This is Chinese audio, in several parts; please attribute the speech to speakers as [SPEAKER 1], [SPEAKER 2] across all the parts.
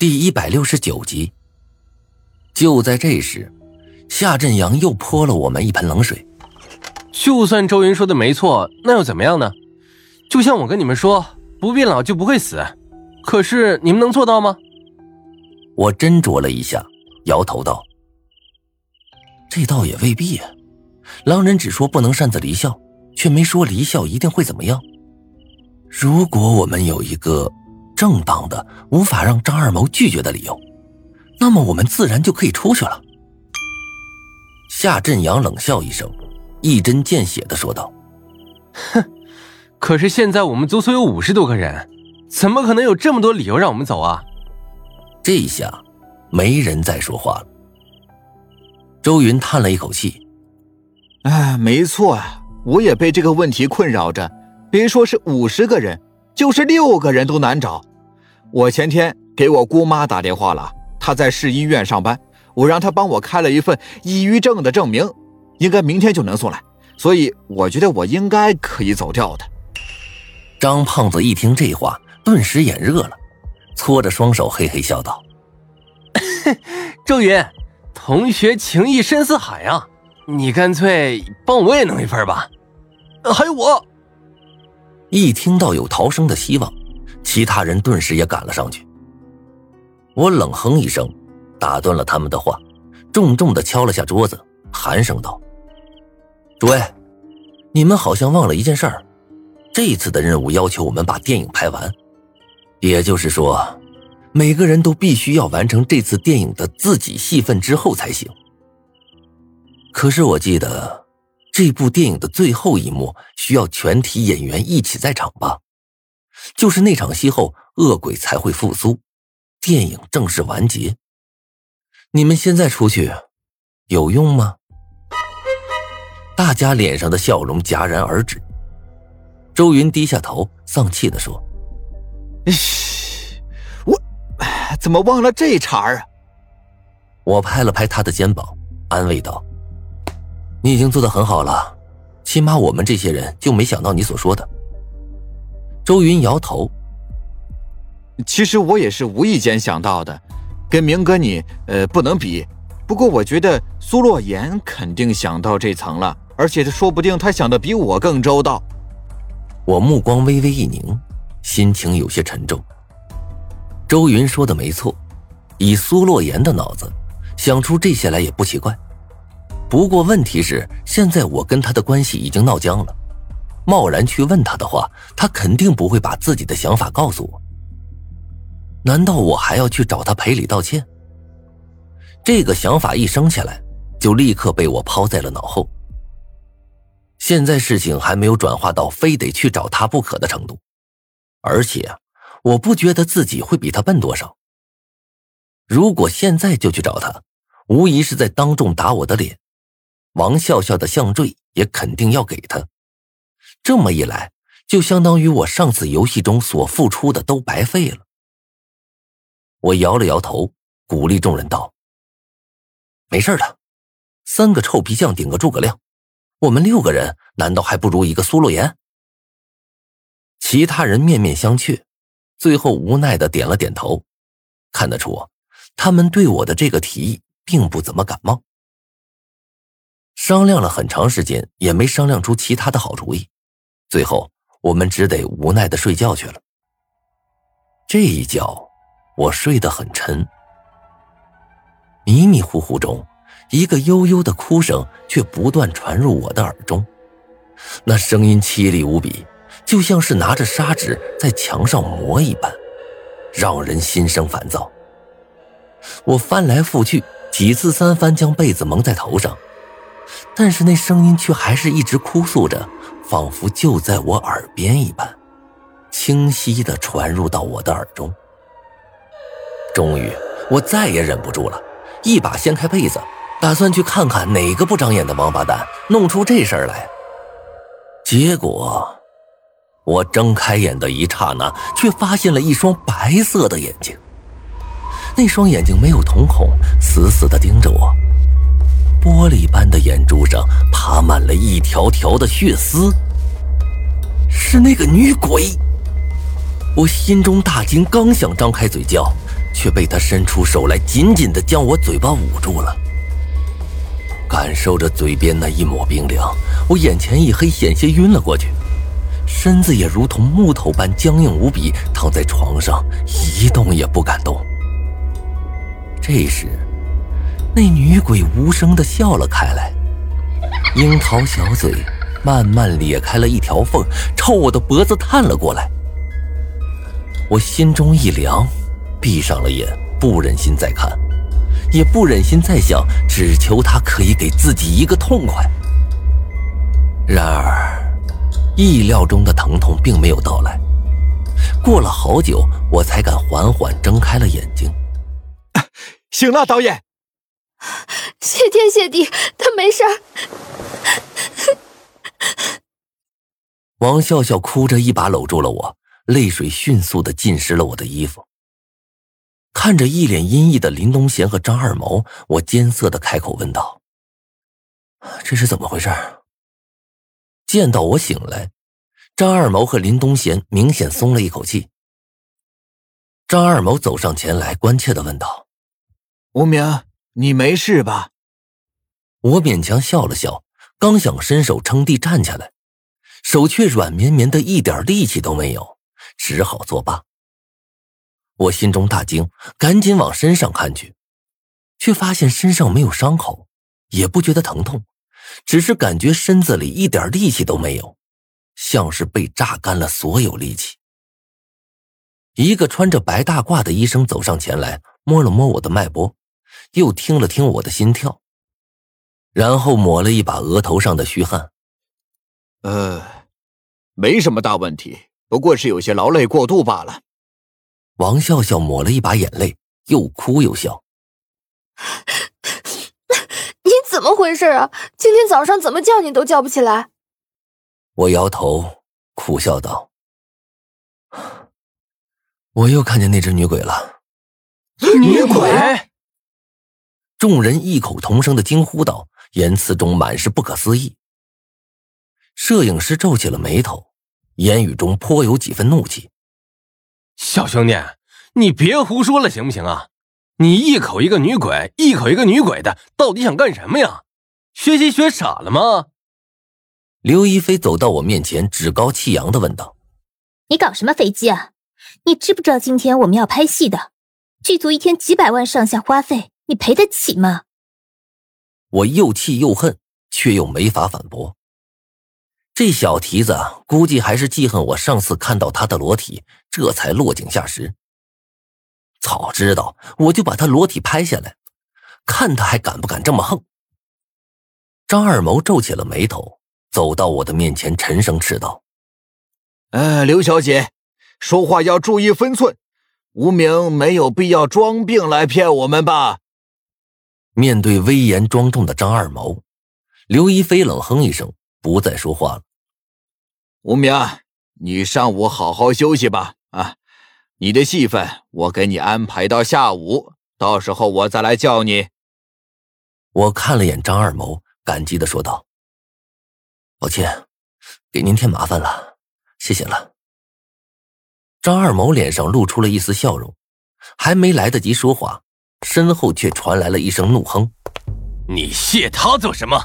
[SPEAKER 1] 第一百六十九集。就在这时，夏振阳又泼了我们一盆冷水。
[SPEAKER 2] 就算周云说的没错，那又怎么样呢？就像我跟你们说，不变老就不会死，可是你们能做到吗？
[SPEAKER 1] 我斟酌了一下，摇头道：“这倒也未必啊。狼人只说不能擅自离校，却没说离校一定会怎么样。如果我们有一个……”正当的、无法让张二毛拒绝的理由，那么我们自然就可以出去了。夏振阳冷笑一声，一针见血的说道：“
[SPEAKER 2] 哼，可是现在我们足足有五十多个人，怎么可能有这么多理由让我们走啊？”
[SPEAKER 1] 这下，没人再说话了。周云叹了一口气：“
[SPEAKER 3] 哎，没错啊，我也被这个问题困扰着。别说是五十个人，就是六个人都难找。”我前天给我姑妈打电话了，她在市医院上班，我让她帮我开了一份抑郁症的证明，应该明天就能送来，所以我觉得我应该可以走掉的。
[SPEAKER 1] 张胖子一听这话，顿时眼热了，搓着双手嘿嘿笑道：“
[SPEAKER 2] 周云，同学情谊深似海啊，你干脆帮我也弄一份吧。”
[SPEAKER 3] 还有我，
[SPEAKER 1] 一听到有逃生的希望。其他人顿时也赶了上去。我冷哼一声，打断了他们的话，重重的敲了下桌子，寒声道：“诸位，你们好像忘了一件事儿，这一次的任务要求我们把电影拍完，也就是说，每个人都必须要完成这次电影的自己戏份之后才行。可是我记得，这部电影的最后一幕需要全体演员一起在场吧？”就是那场戏后，恶鬼才会复苏，电影正式完结。你们现在出去，有用吗？大家脸上的笑容戛然而止。周云低下头，丧气的说：“
[SPEAKER 3] 嘘，我怎么忘了这茬儿啊？”
[SPEAKER 1] 我拍了拍他的肩膀，安慰道：“你已经做得很好了，起码我们这些人就没想到你所说的。”周云摇头。
[SPEAKER 3] 其实我也是无意间想到的，跟明哥你呃不能比。不过我觉得苏洛言肯定想到这层了，而且他说不定他想的比我更周到。
[SPEAKER 1] 我目光微微一凝，心情有些沉重。周云说的没错，以苏洛言的脑子，想出这些来也不奇怪。不过问题是，现在我跟他的关系已经闹僵了。贸然去问他的话，他肯定不会把自己的想法告诉我。难道我还要去找他赔礼道歉？这个想法一生起来，就立刻被我抛在了脑后。现在事情还没有转化到非得去找他不可的程度，而且我不觉得自己会比他笨多少。如果现在就去找他，无疑是在当众打我的脸。王笑笑的项坠也肯定要给他。这么一来，就相当于我上次游戏中所付出的都白费了。我摇了摇头，鼓励众人道：“没事的，三个臭皮匠顶个诸葛亮，我们六个人难道还不如一个苏洛言？”其他人面面相觑，最后无奈的点了点头。看得出，他们对我的这个提议并不怎么感冒。商量了很长时间，也没商量出其他的好主意。最后，我们只得无奈的睡觉去了。这一觉，我睡得很沉。迷迷糊糊中，一个悠悠的哭声却不断传入我的耳中，那声音凄厉无比，就像是拿着砂纸在墙上磨一般，让人心生烦躁。我翻来覆去，几次三番将被子蒙在头上，但是那声音却还是一直哭诉着。仿佛就在我耳边一般，清晰的传入到我的耳中。终于，我再也忍不住了，一把掀开被子，打算去看看哪个不长眼的王八蛋弄出这事儿来。结果，我睁开眼的一刹那，却发现了一双白色的眼睛。那双眼睛没有瞳孔，死死的盯着我。玻璃般的眼珠上爬满了一条条的血丝，是那个女鬼。我心中大惊，刚想张开嘴叫，却被她伸出手来，紧紧的将我嘴巴捂住了。感受着嘴边那一抹冰凉，我眼前一黑，险些晕了过去，身子也如同木头般僵硬无比，躺在床上一动也不敢动。这时，那女鬼无声的笑了开来，樱桃小嘴慢慢咧开了一条缝，朝我的脖子探了过来。我心中一凉，闭上了眼，不忍心再看。也不忍心再想，只求他可以给自己一个痛快。然而，意料中的疼痛并没有到来。过了好久，我才敢缓缓睁开了眼睛。
[SPEAKER 3] 醒了，导演。
[SPEAKER 4] 谢天谢地，他没事儿。
[SPEAKER 1] 王笑笑哭着一把搂住了我，泪水迅速的浸湿了我的衣服。看着一脸阴翳的林东贤和张二毛，我艰涩的开口问道：“这是怎么回事？”见到我醒来，张二毛和林东贤明显松了一口气。张二毛走上前来，关切的问道：“
[SPEAKER 3] 无名，你没事吧？”
[SPEAKER 1] 我勉强笑了笑，刚想伸手撑地站起来，手却软绵绵的，一点力气都没有，只好作罢。我心中大惊，赶紧往身上看去，却发现身上没有伤口，也不觉得疼痛，只是感觉身子里一点力气都没有，像是被榨干了所有力气。一个穿着白大褂的医生走上前来，摸了摸我的脉搏，又听了听我的心跳，然后抹了一把额头上的虚汗。
[SPEAKER 3] 呃，没什么大问题，不过是有些劳累过度罢了。
[SPEAKER 1] 王笑笑抹了一把眼泪，又哭又笑。
[SPEAKER 4] 你怎么回事啊？今天早上怎么叫你都叫不起来。
[SPEAKER 1] 我摇头，苦笑道：“ 我又看见那只女鬼了。”
[SPEAKER 2] 女鬼！
[SPEAKER 1] 众人异口同声的惊呼道，言辞中满是不可思议。摄影师皱起了眉头，言语中颇有几分怒气。
[SPEAKER 2] 小兄弟，你别胡说了，行不行啊？你一口一个女鬼，一口一个女鬼的，到底想干什么呀？学习学傻了吗？
[SPEAKER 1] 刘亦菲走到我面前，趾高气扬的问道：“
[SPEAKER 5] 你搞什么飞机啊？你知不知道今天我们要拍戏的，剧组一天几百万上下花费，你赔得起吗？”
[SPEAKER 1] 我又气又恨，却又没法反驳。这小蹄子估计还是记恨我上次看到他的裸体，这才落井下石。早知道我就把他裸体拍下来，看他还敢不敢这么横。张二毛皱起了眉头，走到我的面前，沉声斥道：“
[SPEAKER 3] 哎，刘小姐，说话要注意分寸，无名没有必要装病来骗我们吧？”
[SPEAKER 1] 面对威严庄重的张二毛，刘一飞冷哼一声，不再说话了。
[SPEAKER 3] 吴明，你上午好好休息吧。啊，你的戏份我给你安排到下午，到时候我再来叫你。
[SPEAKER 1] 我看了眼张二毛，感激的说道：“抱歉，给您添麻烦了，谢谢了。”张二毛脸上露出了一丝笑容，还没来得及说话，身后却传来了一声怒哼：“
[SPEAKER 2] 你谢他做什么？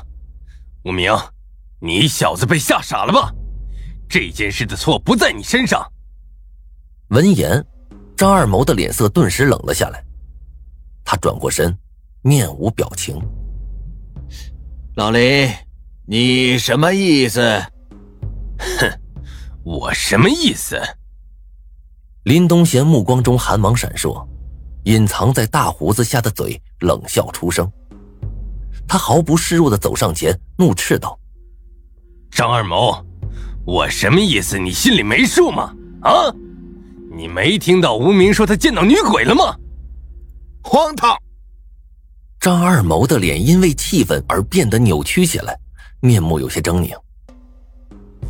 [SPEAKER 2] 无名，你小子被吓傻了吧？”这件事的错不在你身上。
[SPEAKER 1] 闻言，张二毛的脸色顿时冷了下来。他转过身，面无表情。
[SPEAKER 3] 老林，你什么意思？
[SPEAKER 2] 哼，我什么意思？
[SPEAKER 1] 林东贤目光中寒芒闪烁，隐藏在大胡子下的嘴冷笑出声。他毫不示弱的走上前，怒斥道：“
[SPEAKER 2] 张二毛！”我什么意思？你心里没数吗？啊！你没听到无名说他见到女鬼了吗？
[SPEAKER 3] 荒唐！
[SPEAKER 1] 张二毛的脸因为气愤而变得扭曲起来，面目有些狰狞。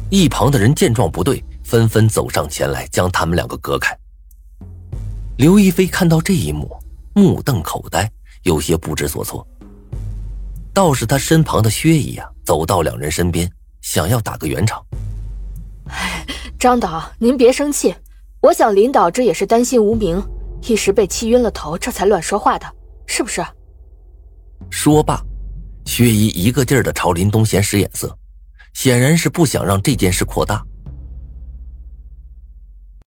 [SPEAKER 1] 一旁的人见状不对，纷纷走上前来将他们两个隔开。刘亦菲看到这一幕，目瞪口呆，有些不知所措。倒是他身旁的薛姨呀，走到两人身边，想要打个圆场。
[SPEAKER 4] 张导，您别生气。我想林导这也是担心无名，一时被气晕了头，这才乱说话的，是不是？
[SPEAKER 1] 说罢，薛姨一个劲儿的朝林东贤使眼色，显然是不想让这件事扩大。